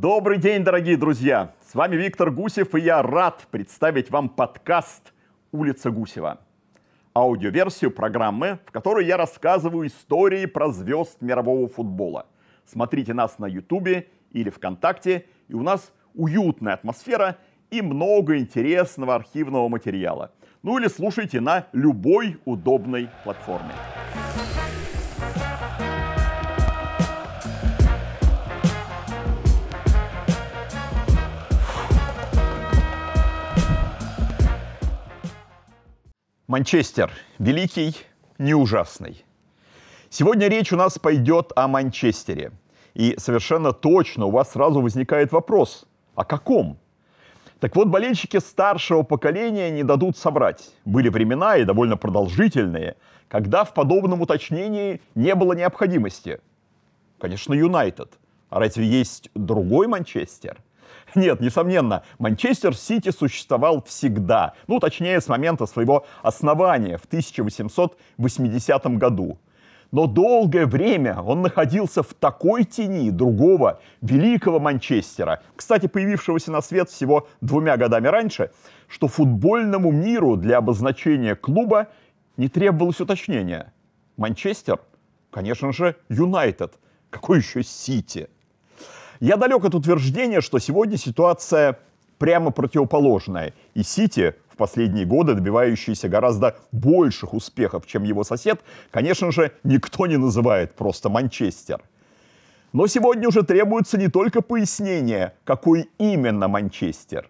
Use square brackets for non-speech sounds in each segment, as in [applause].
Добрый день, дорогие друзья! С вами Виктор Гусев, и я рад представить вам подкаст «Улица Гусева». Аудиоверсию программы, в которой я рассказываю истории про звезд мирового футбола. Смотрите нас на Ютубе или ВКонтакте, и у нас уютная атмосфера и много интересного архивного материала. Ну или слушайте на любой удобной платформе. Манчестер. Великий, не ужасный. Сегодня речь у нас пойдет о Манчестере. И совершенно точно у вас сразу возникает вопрос, о каком? Так вот, болельщики старшего поколения не дадут соврать. Были времена, и довольно продолжительные, когда в подобном уточнении не было необходимости. Конечно, Юнайтед. А разве есть другой Манчестер? Нет, несомненно, Манчестер Сити существовал всегда. Ну, точнее, с момента своего основания в 1880 году. Но долгое время он находился в такой тени другого великого Манчестера, кстати, появившегося на свет всего двумя годами раньше, что футбольному миру для обозначения клуба не требовалось уточнения. Манчестер, конечно же, Юнайтед. Какой еще Сити? Я далек от утверждения, что сегодня ситуация прямо противоположная. И Сити, в последние годы добивающийся гораздо больших успехов, чем его сосед, конечно же, никто не называет просто Манчестер. Но сегодня уже требуется не только пояснение, какой именно Манчестер,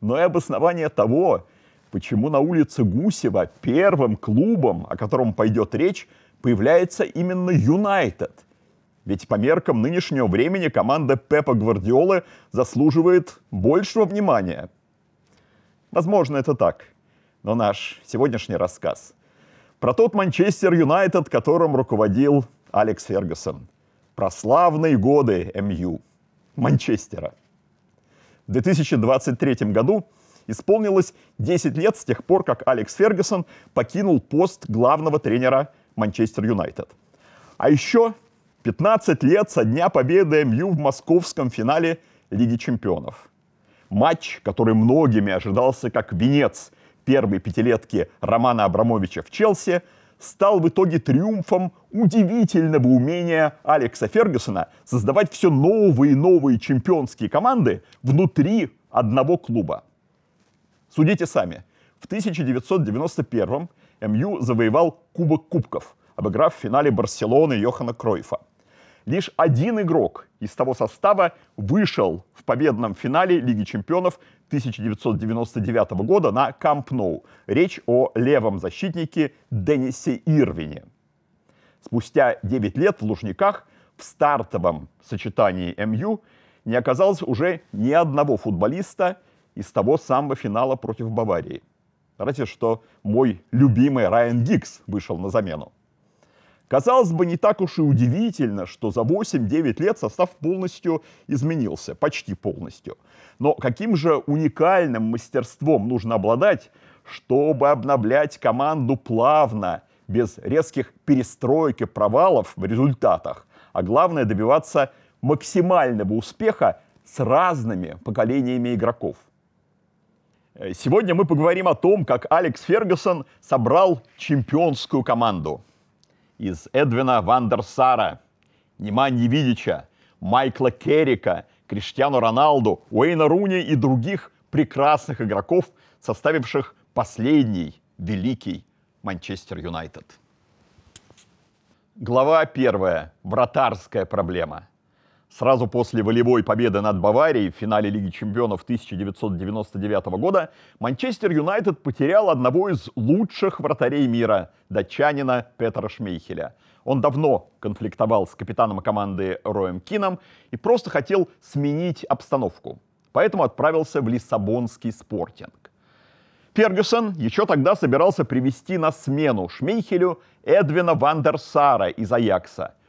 но и обоснование того, почему на улице Гусева первым клубом, о котором пойдет речь, появляется именно Юнайтед – ведь по меркам нынешнего времени команда Пепа Гвардиолы заслуживает большего внимания. Возможно, это так. Но наш сегодняшний рассказ про тот Манчестер Юнайтед, которым руководил Алекс Фергюсон. Про славные годы МЮ, Манчестера. В 2023 году исполнилось 10 лет с тех пор, как Алекс Фергюсон покинул пост главного тренера Манчестер Юнайтед. А еще 15 лет со дня победы МЮ в московском финале Лиги чемпионов. Матч, который многими ожидался как венец первой пятилетки Романа Абрамовича в Челси, стал в итоге триумфом удивительного умения Алекса Фергюсона создавать все новые и новые чемпионские команды внутри одного клуба. Судите сами. В 1991 МЮ завоевал Кубок Кубков, обыграв в финале Барселоны Йохана Кройфа – Лишь один игрок из того состава вышел в победном финале Лиги чемпионов 1999 года на Камп Ноу. Речь о левом защитнике Деннисе Ирвине. Спустя 9 лет в Лужниках в стартовом сочетании МЮ не оказалось уже ни одного футболиста из того самого финала против Баварии. Разве что мой любимый Райан Гикс вышел на замену. Казалось бы, не так уж и удивительно, что за 8-9 лет состав полностью изменился, почти полностью. Но каким же уникальным мастерством нужно обладать, чтобы обновлять команду плавно, без резких перестроек и провалов в результатах, а главное добиваться максимального успеха с разными поколениями игроков. Сегодня мы поговорим о том, как Алекс Фергюсон собрал чемпионскую команду – из Эдвина Вандерсара, Неманьи Видича, Майкла Керрика, Криштиану Роналду, Уэйна Руни и других прекрасных игроков, составивших последний великий Манчестер Юнайтед. Глава первая. Вратарская проблема – Сразу после волевой победы над Баварией в финале Лиги чемпионов 1999 года Манчестер Юнайтед потерял одного из лучших вратарей мира, датчанина Петра Шмейхеля. Он давно конфликтовал с капитаном команды Роем Кином и просто хотел сменить обстановку. Поэтому отправился в Лиссабонский спортинг. Фергюсон еще тогда собирался привести на смену Шмейхелю Эдвина Вандерсара из Аякса –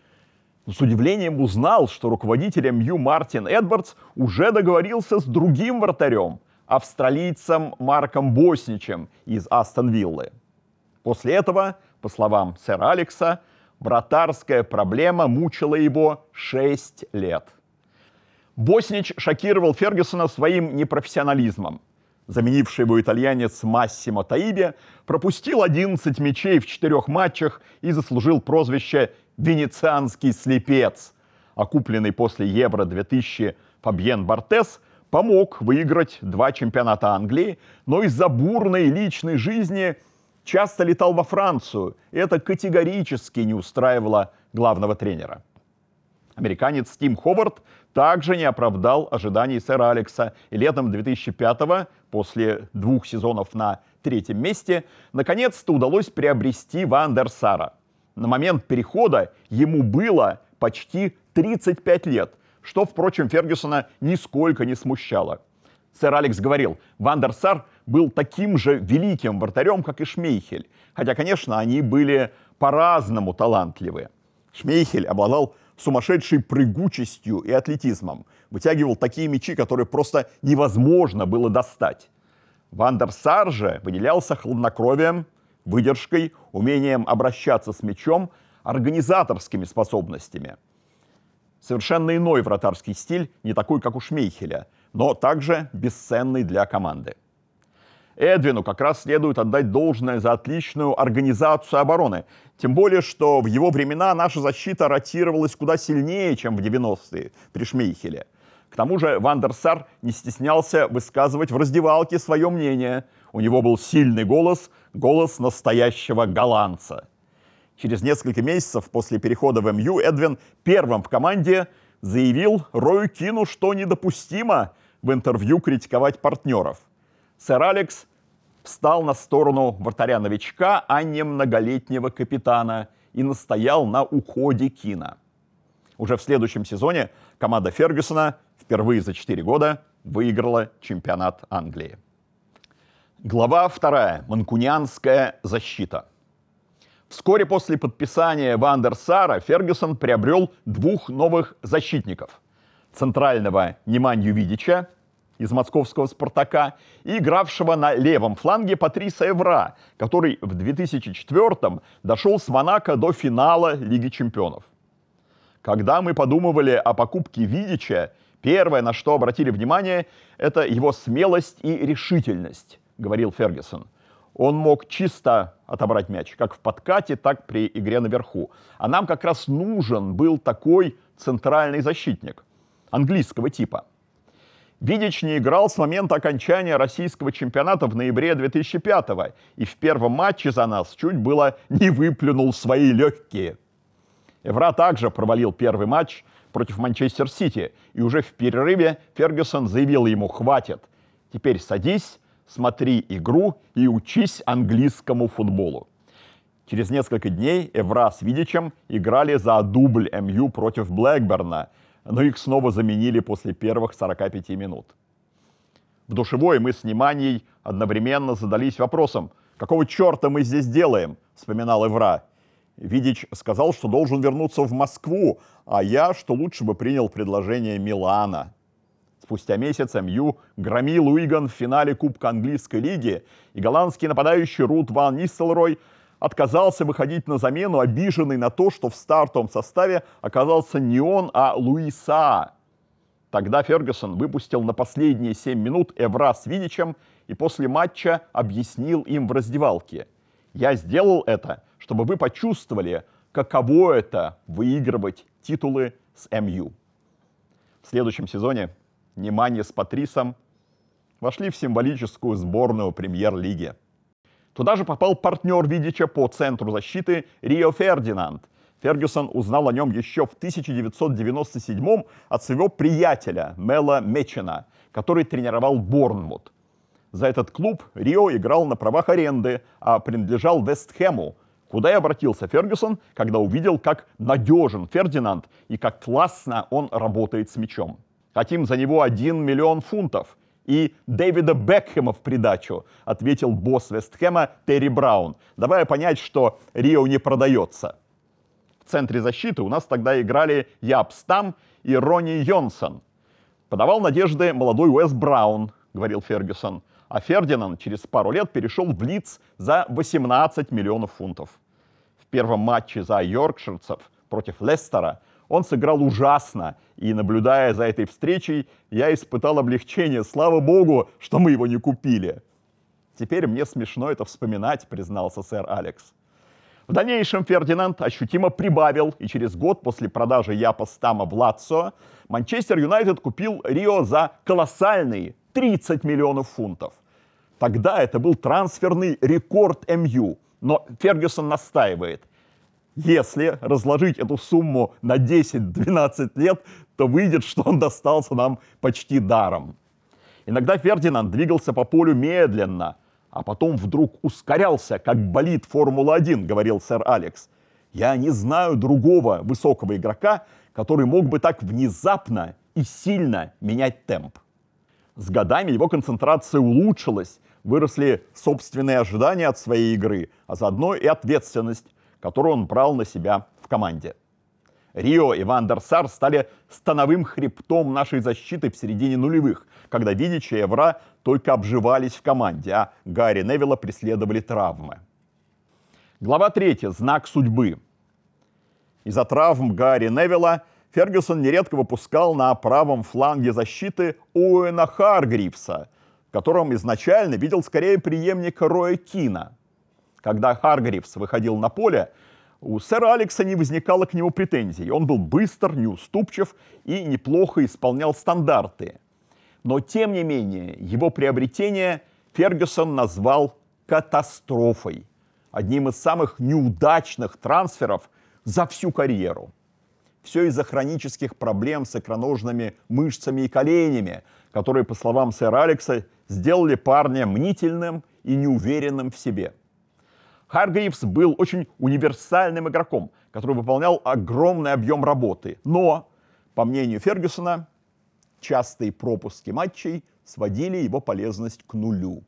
с удивлением узнал, что руководитель МЮ Мартин Эдвардс уже договорился с другим вратарем, австралийцем Марком Босничем из Астон Виллы. После этого, по словам сэра Алекса, вратарская проблема мучила его 6 лет. Боснич шокировал Фергюсона своим непрофессионализмом. Заменивший его итальянец Массимо Таиби пропустил 11 мячей в четырех матчах и заслужил прозвище «Венецианский слепец». А купленный после Евро-2000 Фабьен Бартес помог выиграть два чемпионата Англии, но из-за бурной личной жизни часто летал во Францию, и это категорически не устраивало главного тренера. Американец Тим Ховард также не оправдал ожиданий сэра Алекса. И летом 2005-го, после двух сезонов на третьем месте, наконец-то удалось приобрести Ван дер Сара. На момент перехода ему было почти 35 лет, что, впрочем, Фергюсона нисколько не смущало. Сэр Алекс говорил, Ван дер Сар был таким же великим вратарем, как и Шмейхель. Хотя, конечно, они были по-разному талантливы. Шмейхель обладал сумасшедшей прыгучестью и атлетизмом. Вытягивал такие мячи, которые просто невозможно было достать. Вандер Сар же выделялся хладнокровием, выдержкой, умением обращаться с мячом, организаторскими способностями. Совершенно иной вратарский стиль, не такой, как у Шмейхеля, но также бесценный для команды. Эдвину как раз следует отдать должное за отличную организацию обороны. Тем более, что в его времена наша защита ротировалась куда сильнее, чем в 90-е при Шмейхеле. К тому же Вандерсар не стеснялся высказывать в раздевалке свое мнение. У него был сильный голос, голос настоящего голландца. Через несколько месяцев после перехода в МЮ Эдвин первым в команде заявил Рою Кину, что недопустимо в интервью критиковать партнеров – сэр Алекс встал на сторону вратаря-новичка, а не многолетнего капитана, и настоял на уходе Кина. Уже в следующем сезоне команда Фергюсона впервые за 4 года выиграла чемпионат Англии. Глава вторая. Манкунианская защита. Вскоре после подписания Вандерсара Фергюсон приобрел двух новых защитников. Центрального Неманью Видича из московского «Спартака», и игравшего на левом фланге Патриса Эвра, который в 2004-м дошел с Монако до финала Лиги чемпионов. Когда мы подумывали о покупке Видича, первое, на что обратили внимание, это его смелость и решительность, говорил Фергюсон. Он мог чисто отобрать мяч, как в подкате, так при игре наверху. А нам как раз нужен был такой центральный защитник английского типа – Видич не играл с момента окончания российского чемпионата в ноябре 2005 го и в первом матче за нас чуть было не выплюнул свои легкие. Эвра также провалил первый матч против Манчестер Сити, и уже в перерыве Фергюсон заявил ему «хватит, теперь садись, смотри игру и учись английскому футболу». Через несколько дней Эвра с Видичем играли за дубль МЮ против Блэкберна – но их снова заменили после первых 45 минут. В душевой мы с Неманьей одновременно задались вопросом, какого черта мы здесь делаем, вспоминал Эвра. Видич сказал, что должен вернуться в Москву, а я, что лучше бы принял предложение Милана. Спустя месяц МЮ громил Уиган в финале Кубка Английской лиги, и голландский нападающий Рут Ван Нистелрой – отказался выходить на замену, обиженный на то, что в стартовом составе оказался не он, а Луиса. Тогда Фергюсон выпустил на последние 7 минут Эвра с Видичем и после матча объяснил им в раздевалке. «Я сделал это, чтобы вы почувствовали, каково это выигрывать титулы с МЮ». В следующем сезоне Неманье с Патрисом вошли в символическую сборную премьер-лиги – Туда же попал партнер Видича по центру защиты Рио Фердинанд. Фергюсон узнал о нем еще в 1997 от своего приятеля Мела Мечена, который тренировал Борнмут. За этот клуб Рио играл на правах аренды, а принадлежал Вестхэму, куда и обратился Фергюсон, когда увидел, как надежен Фердинанд и как классно он работает с мячом. Хотим за него 1 миллион фунтов – и Дэвида Бекхэма в придачу, ответил босс Вестхэма Терри Браун, давая понять, что Рио не продается. В центре защиты у нас тогда играли Яп Стам и Ронни Йонсон. Подавал надежды молодой Уэс Браун, говорил Фергюсон, а Фердинанд через пару лет перешел в Лиц за 18 миллионов фунтов. В первом матче за йоркширцев против Лестера Он сыграл ужасно, и наблюдая за этой встречей, я испытал облегчение. Слава богу, что мы его не купили. Теперь мне смешно это вспоминать, признался сэр Алекс. В дальнейшем Фердинанд ощутимо прибавил, и через год после продажи Япа Стама в Лацо Манчестер Юнайтед купил Рио за колоссальные 30 миллионов фунтов. Тогда это был трансферный рекорд МЮ, но Фергюсон настаивает. Если разложить эту сумму на 10-12 лет, то выйдет, что он достался нам почти даром. Иногда Фердинанд двигался по полю медленно – а потом вдруг ускорялся, как болит Формула-1, говорил сэр Алекс. Я не знаю другого высокого игрока, который мог бы так внезапно и сильно менять темп. С годами его концентрация улучшилась, выросли собственные ожидания от своей игры, а заодно и ответственность, которую он брал на себя в команде. Рио и Ван дер Сар стали становым хребтом нашей защиты в середине нулевых, когда Видич и Евра только обживались в команде, а Гарри Невилла преследовали травмы. Глава 3. Знак судьбы. Из-за травм Гарри Невилла Фергюсон нередко выпускал на правом фланге защиты Оуэна Харгривса, в котором изначально видел скорее преемника Роя Кина. Когда Харгривс выходил на поле, у сэра Алекса не возникало к нему претензий. Он был быстр, неуступчив и неплохо исполнял стандарты. Но, тем не менее, его приобретение Фергюсон назвал катастрофой. Одним из самых неудачных трансферов за всю карьеру. Все из-за хронических проблем с икроножными мышцами и коленями, которые, по словам сэра Алекса, сделали парня мнительным и неуверенным в себе – Харгривс был очень универсальным игроком, который выполнял огромный объем работы. Но, по мнению Фергюсона, частые пропуски матчей сводили его полезность к нулю.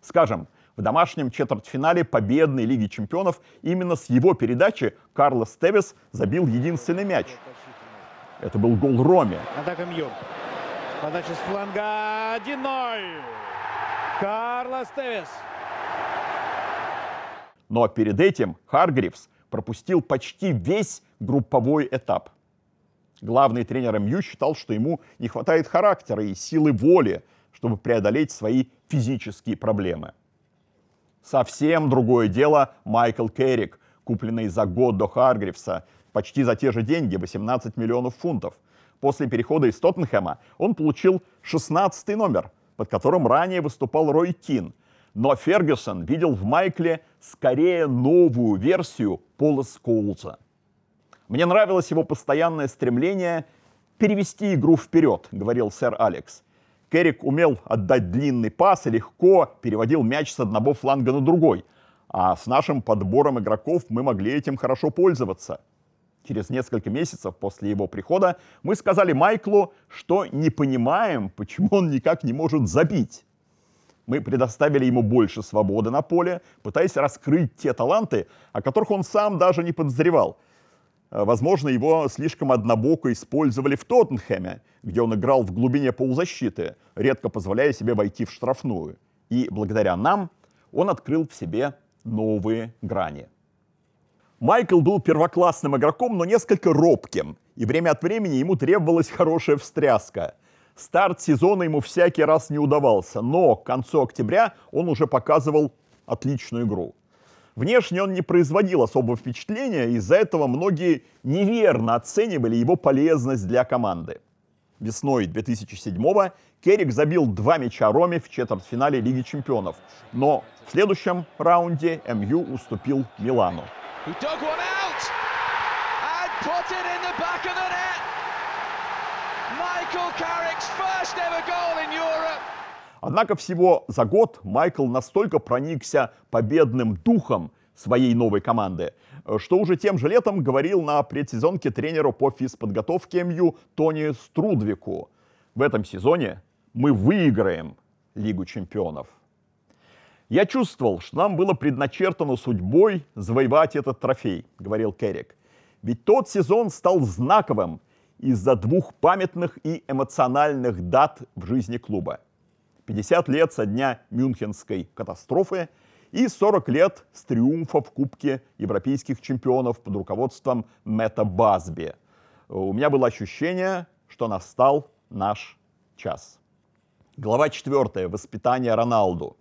Скажем, в домашнем четвертьфинале победной Лиги чемпионов именно с его передачи Карлос Тевес забил единственный мяч. Это был гол Роме. Атака Мью. Подача с фланга 1-0. Карлос Тевес. Но перед этим Харгривс пропустил почти весь групповой этап. Главный тренер МЮ считал, что ему не хватает характера и силы воли, чтобы преодолеть свои физические проблемы. Совсем другое дело Майкл Керрик, купленный за год до Харгривса, почти за те же деньги, 18 миллионов фунтов. После перехода из Тоттенхэма он получил 16 номер, под которым ранее выступал Рой Кин – но Фергюсон видел в Майкле скорее новую версию Пола Скоулза. Мне нравилось его постоянное стремление перевести игру вперед, говорил сэр Алекс. Керрик умел отдать длинный пас и легко переводил мяч с одного фланга на другой. А с нашим подбором игроков мы могли этим хорошо пользоваться. Через несколько месяцев после его прихода мы сказали Майклу, что не понимаем, почему он никак не может забить. Мы предоставили ему больше свободы на поле, пытаясь раскрыть те таланты, о которых он сам даже не подозревал. Э, возможно, его слишком однобоко использовали в Тоттенхэме, где он играл в глубине полузащиты, редко позволяя себе войти в штрафную. И благодаря нам он открыл в себе новые грани. Майкл был первоклассным игроком, но несколько робким, и время от времени ему требовалась хорошая встряска – Старт сезона ему всякий раз не удавался, но к концу октября он уже показывал отличную игру. Внешне он не производил особого впечатления, из-за этого многие неверно оценивали его полезность для команды. Весной 2007-го Керрик забил два мяча Роме в четвертьфинале Лиги чемпионов, но в следующем раунде МЮ уступил Милану. He dug one out and put it in the back of the net. Однако всего за год Майкл настолько проникся победным духом своей новой команды, что уже тем же летом говорил на предсезонке тренеру по физподготовке МЮ Тони Струдвику. В этом сезоне мы выиграем Лигу чемпионов. Я чувствовал, что нам было предначертано судьбой завоевать этот трофей, говорил Керрик. Ведь тот сезон стал знаковым из-за двух памятных и эмоциональных дат в жизни клуба. 50 лет со дня Мюнхенской катастрофы и 40 лет с триумфа в Кубке европейских чемпионов под руководством Мэтта Базби. у меня было ощущение, что настал наш час. Глава 4. Воспитание Роналду.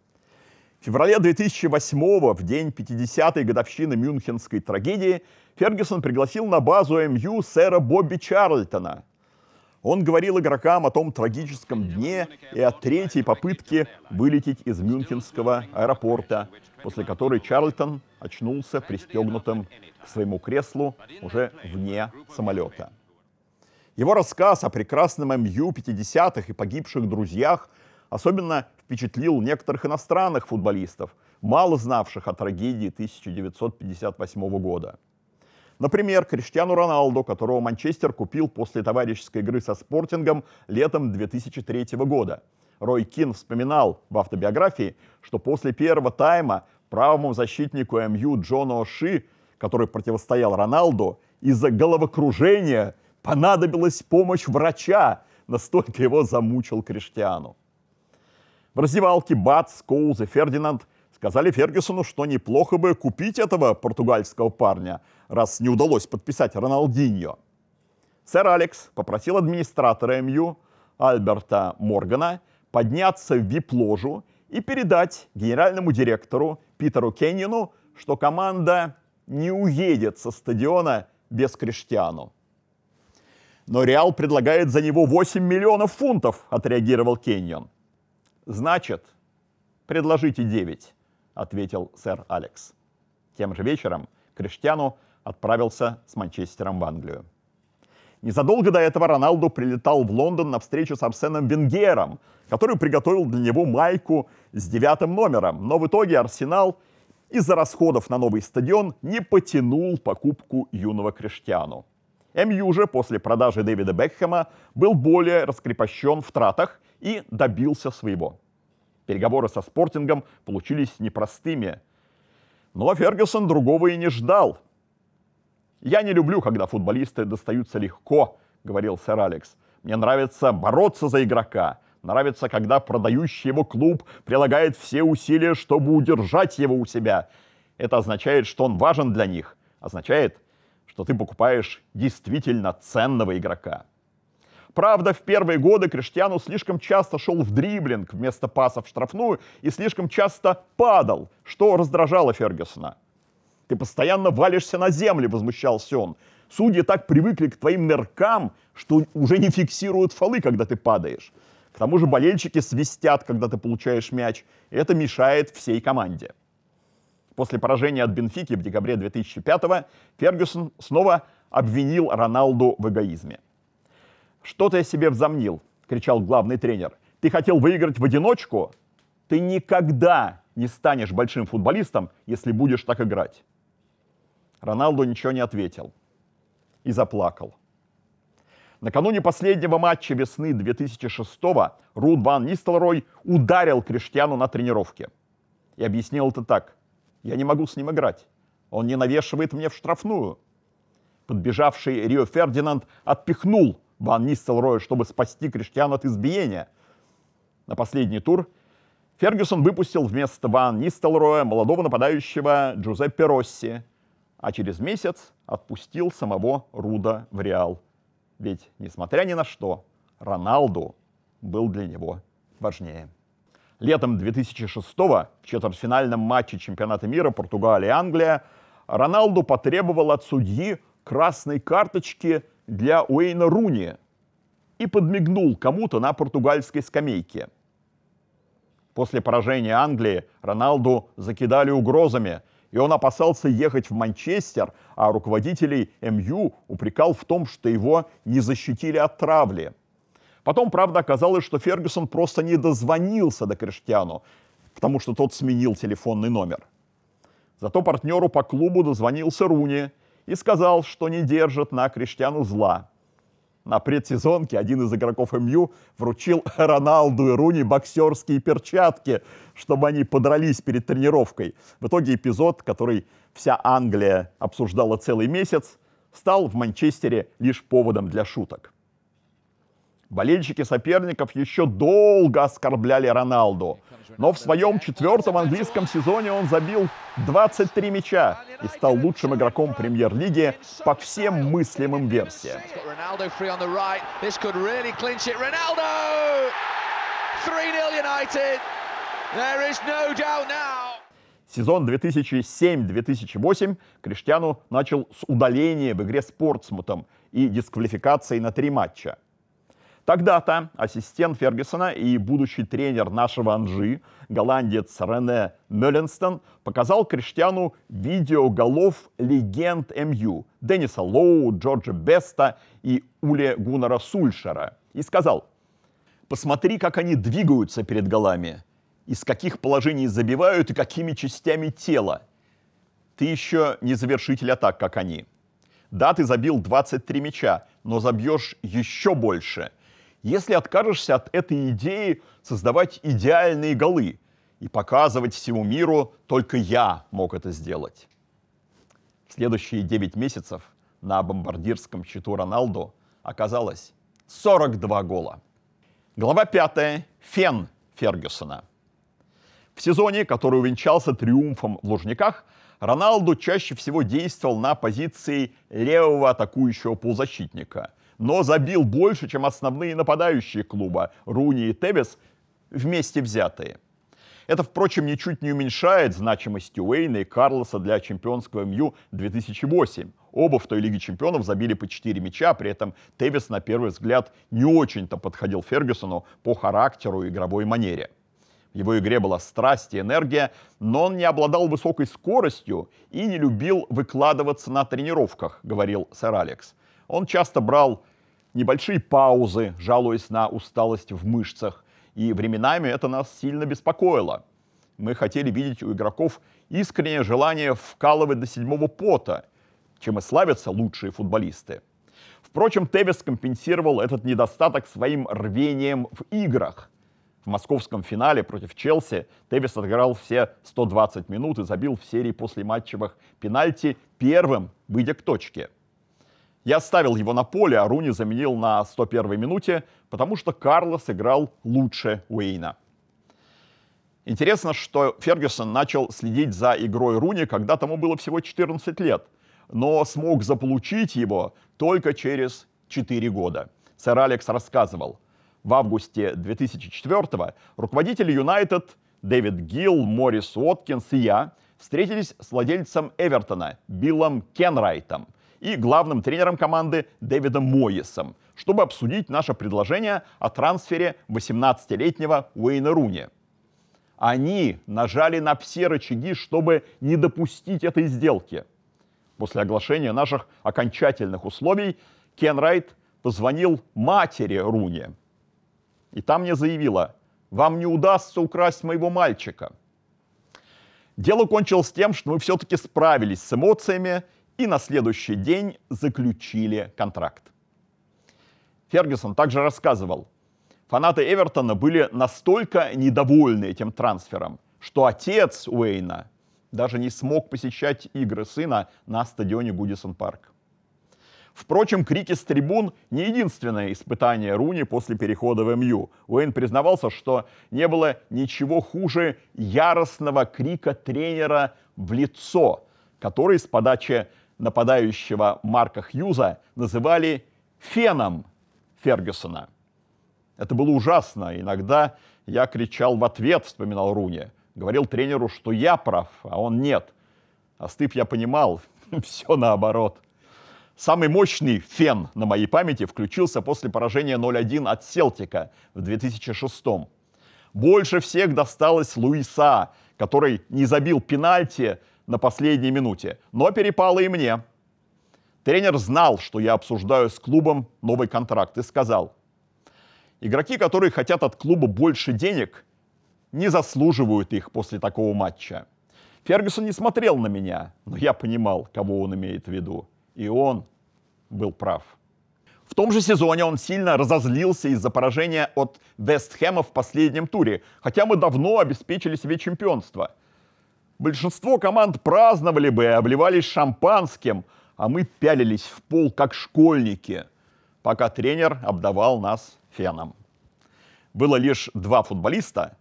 В феврале 2008 в день 50-й годовщины Мюнхенской трагедии, Фергюсон пригласил на базу МЮ сэра Бобби Чарльтона. Он говорил игрокам о том трагическом дне и о третьей попытке вылететь из Мюнхенского аэропорта, после которой Чарльтон очнулся пристегнутым к своему креслу уже вне самолета. Его рассказ о прекрасном МЮ 50-х и погибших друзьях особенно впечатлил некоторых иностранных футболистов, мало знавших о трагедии 1958 года. Например, Криштиану Роналду, которого Манчестер купил после товарищеской игры со Спортингом летом 2003 года. Рой Кин вспоминал в автобиографии, что после первого тайма правому защитнику МЮ Джону Оши, который противостоял Роналду, из-за головокружения понадобилась помощь врача, настолько его замучил Криштиану. В раздевалке Бац, Коуз и Фердинанд сказали Фергюсону, что неплохо бы купить этого португальского парня, раз не удалось подписать Роналдиньо. Сэр Алекс попросил администратора МЮ Альберта Моргана подняться в вип-ложу и передать генеральному директору Питеру Кеннину, что команда не уедет со стадиона без Криштиану. Но Реал предлагает за него 8 миллионов фунтов, отреагировал Кеннион. Значит, предложите 9, ответил сэр Алекс. Тем же вечером Криштиану отправился с Манчестером в Англию. Незадолго до этого Роналду прилетал в Лондон на встречу с Арсеном Венгером, который приготовил для него майку с девятым номером. Но в итоге Арсенал из-за расходов на новый стадион не потянул покупку юного Криштиану. МЮ же после продажи Дэвида Бекхэма был более раскрепощен в тратах и добился своего. Переговоры со спортингом получились непростыми. Но Фергюсон другого и не ждал. «Я не люблю, когда футболисты достаются легко», — говорил сэр Алекс. «Мне нравится бороться за игрока. Нравится, когда продающий его клуб прилагает все усилия, чтобы удержать его у себя. Это означает, что он важен для них. Означает, что ты покупаешь действительно ценного игрока. Правда, в первые годы Криштиану слишком часто шел в дриблинг вместо паса в штрафную и слишком часто падал, что раздражало Фергюсона. «Ты постоянно валишься на землю», — возмущался он. «Судьи так привыкли к твоим ныркам, что уже не фиксируют фолы, когда ты падаешь. К тому же болельщики свистят, когда ты получаешь мяч, и это мешает всей команде». После поражения от Бенфики в декабре 2005-го Фергюсон снова обвинил Роналду в эгоизме. «Что ты себе взомнил?» — кричал главный тренер. «Ты хотел выиграть в одиночку? Ты никогда не станешь большим футболистом, если будешь так играть». Роналду ничего не ответил и заплакал. Накануне последнего матча весны 2006-го Руд Ван Нистелрой ударил Криштиану на тренировке. И объяснил это так. Я не могу с ним играть. Он не навешивает мне в штрафную. Подбежавший Рио Фердинанд отпихнул Ван Нистелроя, чтобы спасти Криштиану от избиения. На последний тур Фергюсон выпустил вместо Ван Нистелроя молодого нападающего Джузеппе Росси, а через месяц отпустил самого Руда в Реал. Ведь, несмотря ни на что, Роналду был для него важнее. Летом 2006-го в четвертьфинальном матче чемпионата мира Португалия-Англия Роналду потребовал от судьи красной карточки для Уэйна Руни и подмигнул кому-то на португальской скамейке. После поражения Англии Роналду закидали угрозами, и он опасался ехать в Манчестер, а руководителей МЮ упрекал в том, что его не защитили от травли – Потом, правда, оказалось, что Фергюсон просто не дозвонился до Криштиану, потому что тот сменил телефонный номер. Зато партнеру по клубу дозвонился Руни и сказал, что не держит на Криштиану зла. На предсезонке один из игроков МЮ вручил Роналду и Руни боксерские перчатки, чтобы они подрались перед тренировкой. В итоге эпизод, который вся Англия обсуждала целый месяц, стал в Манчестере лишь поводом для шуток. Болельщики соперников еще долго оскорбляли Роналду. Но в своем четвертом английском сезоне он забил 23 мяча и стал лучшим игроком премьер-лиги по всем мыслимым версиям. Ronaldo free on the right. This could really clinch it. Ronaldo! 3-0 United. There is no doubt now. Сезон 2007-2008 Криштиану начал с удаления в игре с Портсмутом и дисквалификацией на три матча. Тогда-то ассистент Фергюсона и будущий тренер нашего Анжи, голландец Рене Мелленстон, показал Криштиану видео голов легенд МЮ Денниса Лоу, Джорджа Беста и Уле Гуннера Сульшера и сказал, посмотри, как они двигаются перед голами, из каких положений забивают и какими частями тела. Ты еще не завершитель атак, как они. Да, ты забил 23 мяча, но забьешь еще больше – если откажешься от этой идеи создавать идеальные голы и показывать всему миру, только я мог это сделать. В следующие 9 месяцев на бомбардирском счету Роналду оказалось 42 гола. Глава 5. Фен Фергюсона. В сезоне, который увенчался триумфом в Лужниках, Роналду чаще всего действовал на позиции левого атакующего полузащитника – но забил больше, чем основные нападающие клуба Руни и Тевис вместе взятые. Это, впрочем, ничуть не уменьшает значимости Уэйна и Карлоса для чемпионского МЮ 2008. Оба в той Лиге чемпионов забили по 4 мяча, при этом Тевис, на первый взгляд, не очень-то подходил Фергюсону по характеру и игровой манере. В его игре была страсть и энергия, но он не обладал высокой скоростью и не любил выкладываться на тренировках, говорил сэр Алекс. Он часто брал небольшие паузы, жалуясь на усталость в мышцах. И временами это нас сильно беспокоило. Мы хотели видеть у игроков искреннее желание вкалывать до седьмого пота, чем и славятся лучшие футболисты. Впрочем, Тевис компенсировал этот недостаток своим рвением в играх. В московском финале против Челси Тевис отыграл все 120 минут и забил в серии после матчевых пенальти первым, выйдя к точке – я оставил его на поле, а Руни заменил на 101-й минуте, потому что Карлос играл лучше Уэйна. Интересно, что Фергюсон начал следить за игрой Руни, когда тому было всего 14 лет, но смог заполучить его только через 4 года. Сэр Алекс рассказывал, в августе 2004 руководители Юнайтед Дэвид Гилл, Морис Уоткинс и я встретились с владельцем Эвертона Биллом Кенрайтом – и главным тренером команды Дэвидом Моисом, чтобы обсудить наше предложение о трансфере 18-летнего Уэйна Руни. Они нажали на все рычаги, чтобы не допустить этой сделки. После оглашения наших окончательных условий Кен Райт позвонил матери Руни. И там мне заявила, вам не удастся украсть моего мальчика. Дело кончилось тем, что мы все-таки справились с эмоциями и на следующий день заключили контракт. Фергюсон также рассказывал, фанаты Эвертона были настолько недовольны этим трансфером, что отец Уэйна даже не смог посещать игры сына на стадионе Гудисон Парк. Впрочем, крики с трибун не единственное испытание Руни после перехода в МЮ. Уэйн признавался, что не было ничего хуже яростного крика тренера в лицо, который с подачи нападающего Марка Хьюза называли феном Фергюсона. Это было ужасно. Иногда я кричал в ответ, вспоминал Руни. Говорил тренеру, что я прав, а он нет. Остыв я понимал, [laughs] все наоборот. Самый мощный фен на моей памяти включился после поражения 0-1 от Селтика в 2006 -м. Больше всех досталось Луиса, который не забил пенальти на последней минуте, но перепало и мне. Тренер знал, что я обсуждаю с клубом новый контракт и сказал, игроки, которые хотят от клуба больше денег, не заслуживают их после такого матча. Фергюсон не смотрел на меня, но я понимал, кого он имеет в виду. И он был прав. В том же сезоне он сильно разозлился из-за поражения от Вестхэма в последнем туре, хотя мы давно обеспечили себе чемпионство – Большинство команд праздновали бы и обливались шампанским, а мы пялились в пол, как школьники, пока тренер обдавал нас феном. Было лишь два футболиста,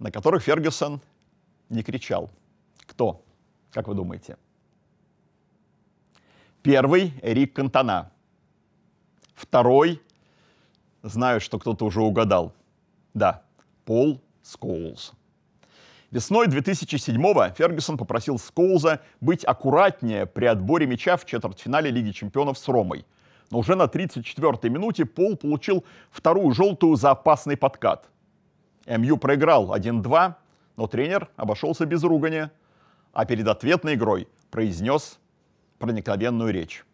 на которых Фергюсон не кричал. Кто, как вы думаете? Первый – Эрик Кантона. Второй – знаю, что кто-то уже угадал. Да, Пол Скоулс. Весной 2007-го Фергюсон попросил Скоуза быть аккуратнее при отборе мяча в четвертьфинале Лиги чемпионов с Ромой. Но уже на 34-й минуте Пол получил вторую желтую за опасный подкат. МЮ проиграл 1-2, но тренер обошелся без ругания, а перед ответной игрой произнес проникновенную речь.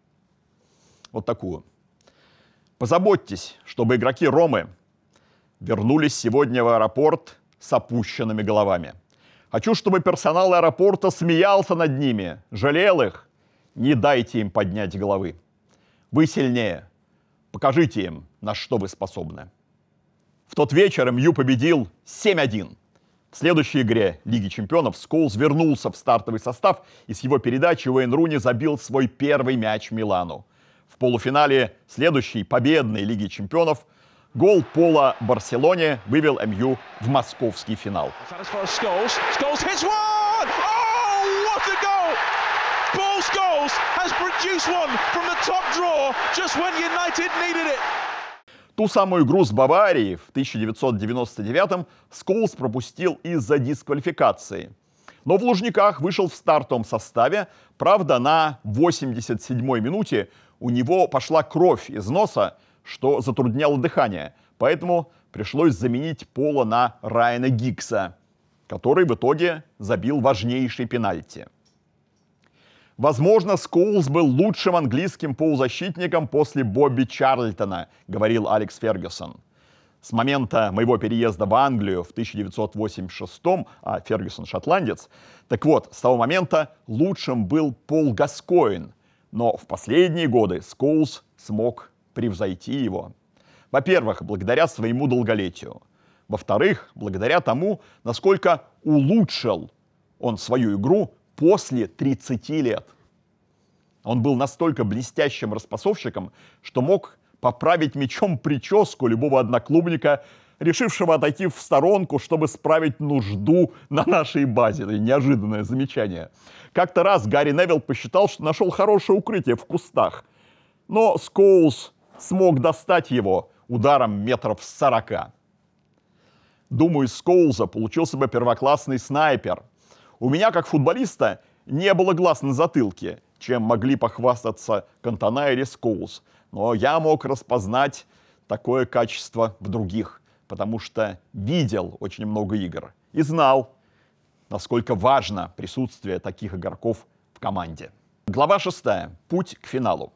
Вот такую. Позаботьтесь, чтобы игроки Ромы вернулись сегодня в аэропорт с опущенными головами. Хочу, чтобы персонал аэропорта смеялся над ними, жалел их. Не дайте им поднять головы. Вы сильнее. Покажите им, на что вы способны. В тот вечер МЮ победил 7-1. В следующей игре Лиги чемпионов Сколс вернулся в стартовый состав и с его передачи Уэйн Руни забил свой первый мяч Милану. В полуфинале следующей победной Лиги чемпионов гол Пола Барселоне вывел МЮ в московский финал. It. Ту самую игру с Баварией в 1999-м Сколс пропустил из-за дисквалификации. Но в Лужниках вышел в стартовом составе. Правда, на 87-й минуте у него пошла кровь из носа, что затрудняло дыхание. Поэтому пришлось заменить Пола на Райана Гикса, который в итоге забил важнейший пенальти. Возможно, Скоулс был лучшим английским полузащитником после Бобби Чарльтона, говорил Алекс Фергюсон. С момента моего переезда в Англию в 1986 а Фергюсон шотландец, так вот, с того момента лучшим был Пол Гаскоин, но в последние годы Скоулс смог превзойти его. Во-первых, благодаря своему долголетию. Во-вторых, благодаря тому, насколько улучшил он свою игру после 30 лет. Он был настолько блестящим распасовщиком, что мог поправить мечом прическу любого одноклубника, решившего отойти в сторонку, чтобы справить нужду на нашей базе. Это неожиданное замечание. Как-то раз Гарри Невилл посчитал, что нашел хорошее укрытие в кустах. Но Скоулс смог достать его ударом метров сорока. Думаю, из Скоулза получился бы первоклассный снайпер – у меня, как футболиста, не было глаз на затылке, чем могли похвастаться Кантона или Скоулс. Но я мог распознать такое качество в других, потому что видел очень много игр и знал, насколько важно присутствие таких игроков в команде. Глава 6. Путь к финалу.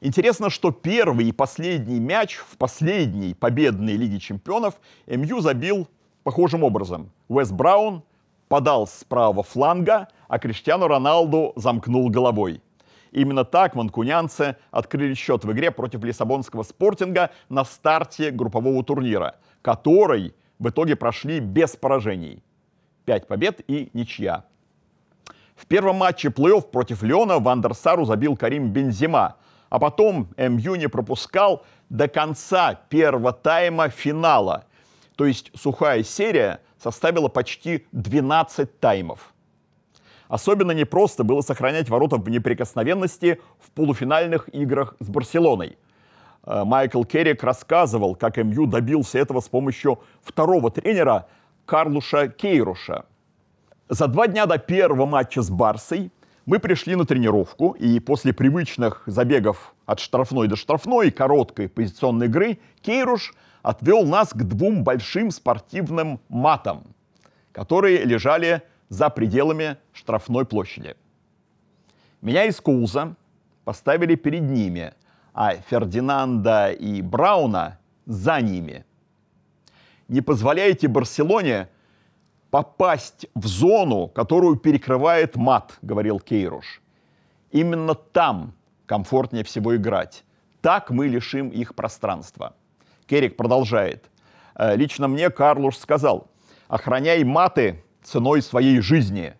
Интересно, что первый и последний мяч в последней победной Лиге чемпионов МЮ забил похожим образом. Уэс Браун подал с правого фланга, а Криштиану Роналду замкнул головой. Именно так манкунянцы открыли счет в игре против Лиссабонского спортинга на старте группового турнира, который в итоге прошли без поражений. Пять побед и ничья. В первом матче плей-офф против Леона Вандерсару забил Карим Бензима, а потом МЮ не пропускал до конца первого тайма финала. То есть сухая серия составила почти 12 таймов. Особенно непросто было сохранять ворота в неприкосновенности в полуфинальных играх с Барселоной. Э, Майкл Керрик рассказывал, как МЮ добился этого с помощью второго тренера Карлуша Кейруша. За два дня до первого матча с Барсой мы пришли на тренировку, и после привычных забегов от штрафной до штрафной, короткой позиционной игры, Кейруш – отвел нас к двум большим спортивным матам, которые лежали за пределами штрафной площади. Меня из Кулза поставили перед ними, а Фердинанда и Брауна за ними. Не позволяйте Барселоне попасть в зону, которую перекрывает мат, говорил Кейруш. Именно там комфортнее всего играть. Так мы лишим их пространства. Керрик продолжает. «Э, лично мне Карлуш сказал, охраняй маты ценой своей жизни.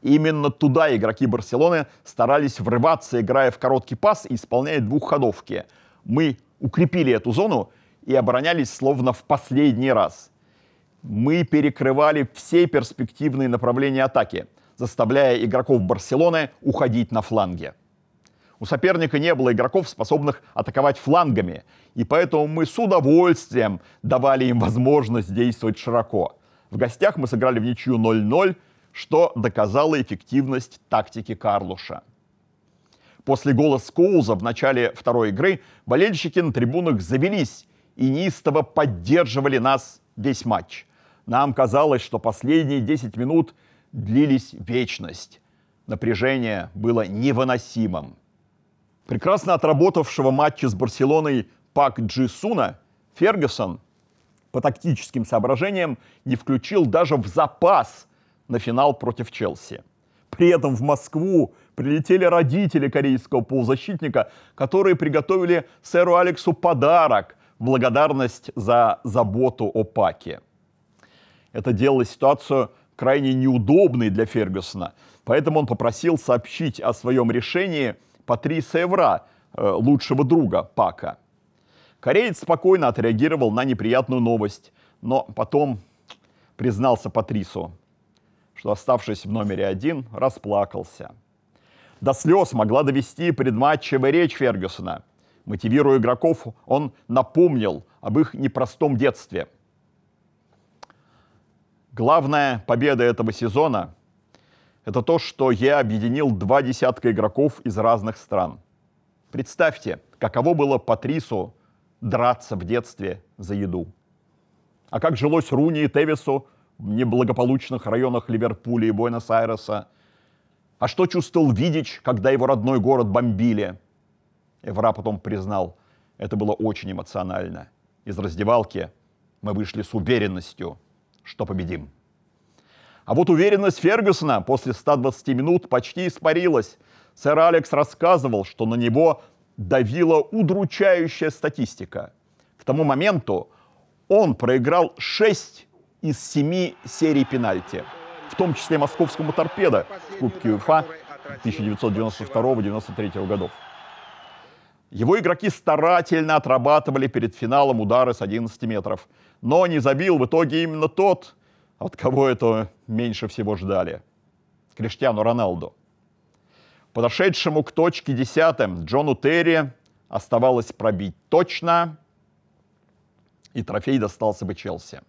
Именно туда игроки Барселоны старались врываться, играя в короткий пас и исполняя двухходовки. Мы укрепили эту зону и оборонялись словно в последний раз. Мы перекрывали все перспективные направления атаки, заставляя игроков Барселоны уходить на фланге. У соперника не было игроков, способных атаковать флангами, и поэтому мы с удовольствием давали им возможность действовать широко. В гостях мы сыграли в ничью 0-0, что доказало эффективность тактики Карлуша. После гола Скоуза в начале второй игры болельщики на трибунах завелись и неистово поддерживали нас весь матч. Нам казалось, что последние 10 минут длились вечность. Напряжение было невыносимым. Прекрасно отработавшего матча с Барселоной Пак Джи Суна Фергюсон по тактическим соображениям не включил даже в запас на финал против Челси. При этом в Москву прилетели родители корейского полузащитника, которые приготовили сэру Алексу подарок в благодарность за заботу о Паке. Это делало ситуацию крайне неудобной для Фергюсона, поэтому он попросил сообщить о своем решении Патриса Эвра, э, лучшего друга Пака. Кореец спокойно отреагировал на неприятную новость, но потом признался Патрису, что, оставшись в номере один, расплакался. До слез могла довести предматчевая речь Фергюсона. Мотивируя игроков, он напомнил об их непростом детстве. Главная победа этого сезона – это то, что я объединил два десятка игроков из разных стран. Представьте, каково было Патрису драться в детстве за еду. А как жилось Руни и Тевису в неблагополучных районах Ливерпуля и Буэнос-Айреса. А что чувствовал Видич, когда его родной город бомбили? Эвра потом признал, это было очень эмоционально. Из раздевалки мы вышли с уверенностью, что победим. А вот уверенность Фергюсона после 120 минут почти испарилась. Сэр Алекс рассказывал, что на него давила удручающая статистика. К тому моменту он проиграл 6 из семи серий пенальти, в том числе московскому торпедо в Кубке УЕФА 1992-1993 годов. Его игроки старательно отрабатывали перед финалом удары с 11 метров, но не забил в итоге именно тот, от кого это меньше всего ждали. Криштиану Роналду. Подошедшему к точке десятым Джону Терри оставалось пробить точно, и трофей достался бы Челси.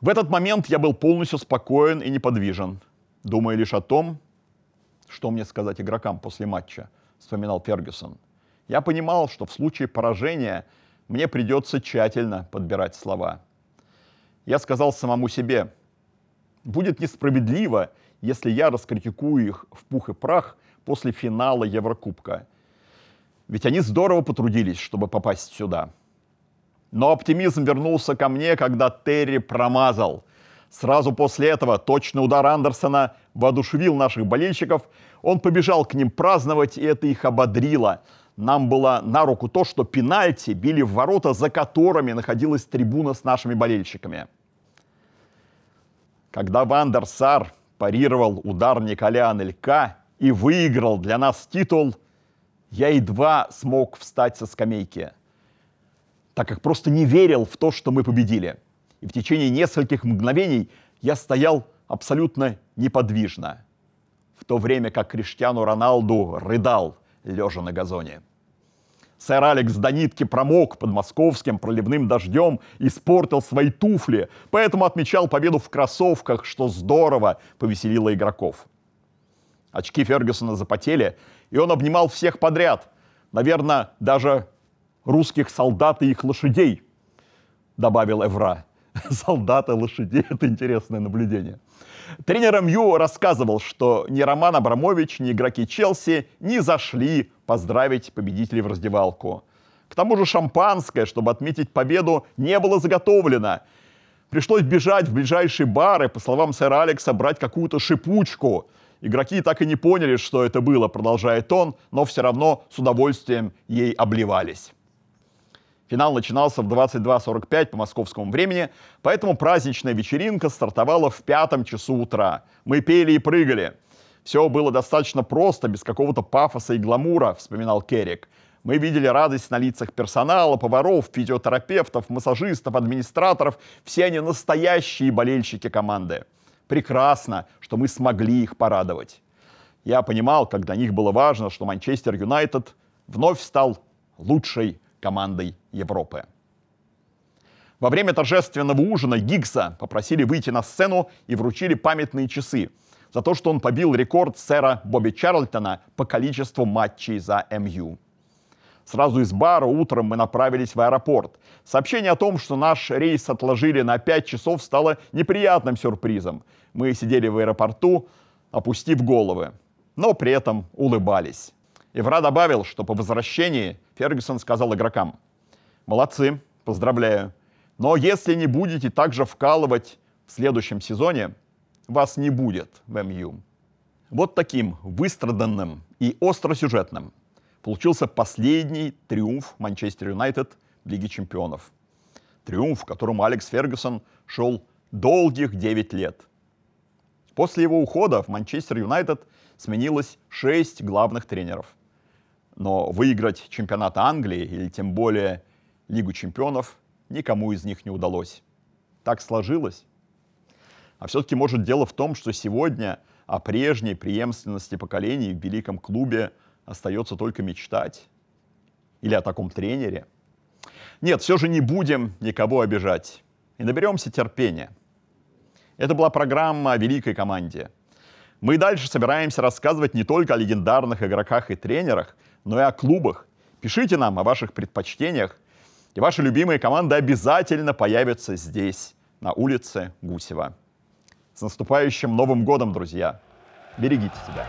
В этот момент я был полностью спокоен и неподвижен, думая лишь о том, что мне сказать игрокам после матча, вспоминал Фергюсон. Я понимал, что в случае поражения мне придется тщательно подбирать слова. Я сказал самому себе, будет несправедливо, если я раскритикую их в пух и прах после финала Еврокубка. Ведь они здорово потрудились, чтобы попасть сюда. Но оптимизм вернулся ко мне, когда Терри промазал. Сразу после этого точный удар Андерсона воодушевил наших болельщиков. Он побежал к ним праздновать, и это их ободрило. Нам было на руку то, что пенальти били в ворота, за которыми находилась трибуна с нашими болельщиками. Когда Вандер Сар парировал удар Николя Анелька и выиграл для нас титул, я едва смог встать со скамейки – так как просто не верил в то, что мы победили. И в течение нескольких мгновений я стоял абсолютно неподвижно, в то время как Криштиану Роналду рыдал, лежа на газоне. Сэр Алекс до нитки промок под московским проливным дождем, испортил свои туфли, поэтому отмечал победу в кроссовках, что здорово повеселило игроков. Очки Фергюсона запотели, и он обнимал всех подряд. Наверное, даже русских солдат и их лошадей, добавил Эвра. [laughs] Солдаты, лошадей – это интересное наблюдение. Тренер МЮ рассказывал, что ни Роман Абрамович, ни игроки Челси не зашли поздравить победителей в раздевалку. К тому же шампанское, чтобы отметить победу, не было заготовлено. Пришлось бежать в ближайшие бары, по словам сэра Алекса, брать какую-то шипучку. Игроки так и не поняли, что это было, продолжает он, но все равно с удовольствием ей обливались. Финал начинался в 22.45 по московскому времени, поэтому праздничная вечеринка стартовала в пятом часу утра. Мы пели и прыгали. Все было достаточно просто, без какого-то пафоса и гламура, вспоминал Керрик. Мы видели радость на лицах персонала, поваров, физиотерапевтов, массажистов, администраторов. Все они настоящие болельщики команды. Прекрасно, что мы смогли их порадовать. Я понимал, как для них было важно, что Манчестер Юнайтед вновь стал лучшей командой Европы. Во время торжественного ужина Гиггса попросили выйти на сцену и вручили памятные часы за то, что он побил рекорд сэра Бобби Чарльтона по количеству матчей за МЮ. Сразу из бара утром мы направились в аэропорт. Сообщение о том, что наш рейс отложили на 5 часов, стало неприятным сюрпризом. Мы сидели в аэропорту, опустив головы, но при этом улыбались. Ивра добавил, что по возвращении Фергюсон сказал игрокам, «Молодцы, поздравляю. Но если не будете также вкалывать в следующем сезоне, вас не будет в МЮ». Вот таким выстраданным и остросюжетным получился последний триумф Манчестер Юнайтед в Лиге чемпионов. Триумф, к которому Алекс Фергюсон шел долгих 9 лет. После его ухода в Манчестер Юнайтед сменилось 6 главных тренеров. Но выиграть чемпионат Англии или тем более Лигу чемпионов никому из них не удалось. Так сложилось. А все-таки, может, дело в том, что сегодня о прежней преемственности поколений в великом клубе остается только мечтать. Или о таком тренере. Нет, все же не будем никого обижать. И наберемся терпения. Это была программа о великой команде. Мы дальше собираемся рассказывать не только о легендарных игроках и тренерах, но и о клубах. Пишите нам о ваших предпочтениях, и ваши любимые команды обязательно появятся здесь, на улице Гусева. С наступающим Новым годом, друзья! Берегите себя!